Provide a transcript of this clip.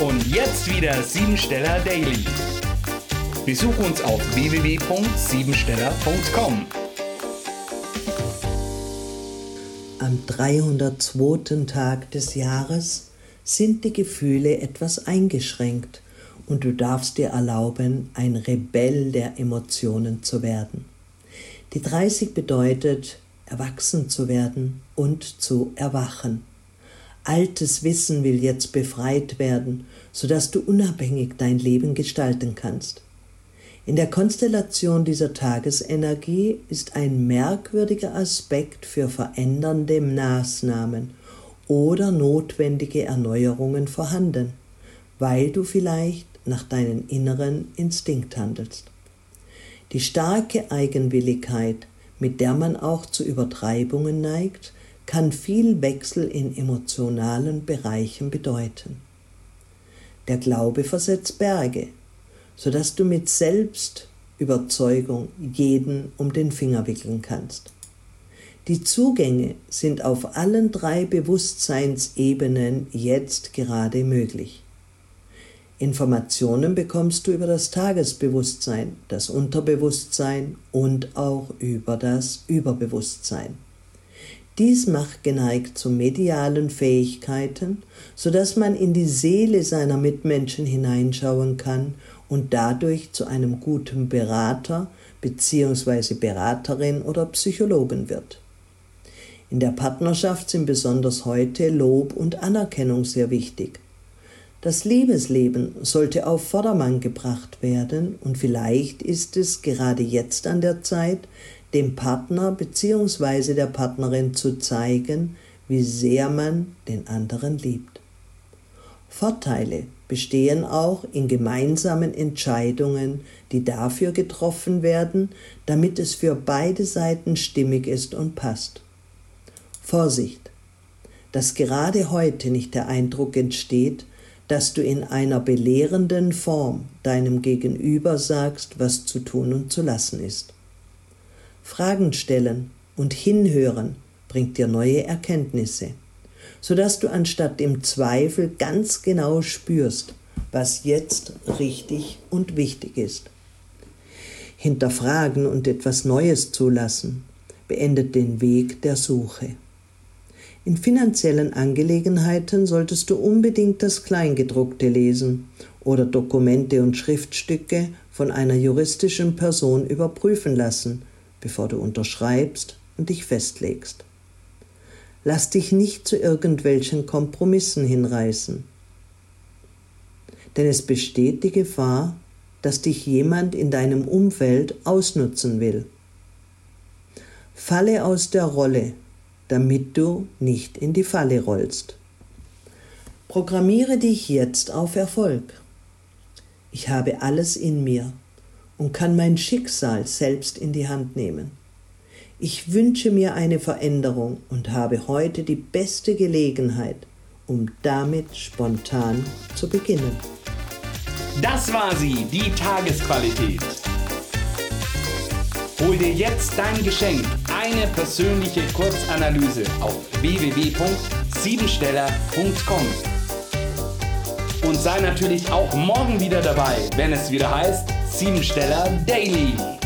Und jetzt wieder Siebensteller Daily. Besuch uns auf www.siebensteller.com. Am 302. Tag des Jahres sind die Gefühle etwas eingeschränkt und du darfst dir erlauben, ein Rebell der Emotionen zu werden. Die 30 bedeutet, erwachsen zu werden und zu erwachen. Altes Wissen will jetzt befreit werden, sodass du unabhängig dein Leben gestalten kannst. In der Konstellation dieser Tagesenergie ist ein merkwürdiger Aspekt für verändernde Maßnahmen oder notwendige Erneuerungen vorhanden, weil du vielleicht nach deinem inneren Instinkt handelst. Die starke Eigenwilligkeit, mit der man auch zu Übertreibungen neigt, kann viel Wechsel in emotionalen Bereichen bedeuten. Der Glaube versetzt Berge, sodass du mit Selbstüberzeugung jeden um den Finger wickeln kannst. Die Zugänge sind auf allen drei Bewusstseinsebenen jetzt gerade möglich. Informationen bekommst du über das Tagesbewusstsein, das Unterbewusstsein und auch über das Überbewusstsein. Dies macht geneigt zu medialen Fähigkeiten, so dass man in die Seele seiner Mitmenschen hineinschauen kann und dadurch zu einem guten Berater bzw. Beraterin oder Psychologen wird. In der Partnerschaft sind besonders heute Lob und Anerkennung sehr wichtig. Das Liebesleben sollte auf Vordermann gebracht werden und vielleicht ist es gerade jetzt an der Zeit, dem Partner bzw. der Partnerin zu zeigen, wie sehr man den anderen liebt. Vorteile bestehen auch in gemeinsamen Entscheidungen, die dafür getroffen werden, damit es für beide Seiten stimmig ist und passt. Vorsicht, dass gerade heute nicht der Eindruck entsteht, dass du in einer belehrenden Form deinem Gegenüber sagst, was zu tun und zu lassen ist. Fragen stellen und hinhören bringt dir neue Erkenntnisse, sodass du anstatt im Zweifel ganz genau spürst, was jetzt richtig und wichtig ist. Hinterfragen und etwas Neues zulassen beendet den Weg der Suche. In finanziellen Angelegenheiten solltest du unbedingt das Kleingedruckte lesen oder Dokumente und Schriftstücke von einer juristischen Person überprüfen lassen, bevor du unterschreibst und dich festlegst. Lass dich nicht zu irgendwelchen Kompromissen hinreißen, denn es besteht die Gefahr, dass dich jemand in deinem Umfeld ausnutzen will. Falle aus der Rolle damit du nicht in die Falle rollst. Programmiere dich jetzt auf Erfolg. Ich habe alles in mir und kann mein Schicksal selbst in die Hand nehmen. Ich wünsche mir eine Veränderung und habe heute die beste Gelegenheit, um damit spontan zu beginnen. Das war sie, die Tagesqualität. Hol dir jetzt dein Geschenk, eine persönliche Kurzanalyse auf www.siebensteller.com. Und sei natürlich auch morgen wieder dabei, wenn es wieder heißt Siebensteller Daily.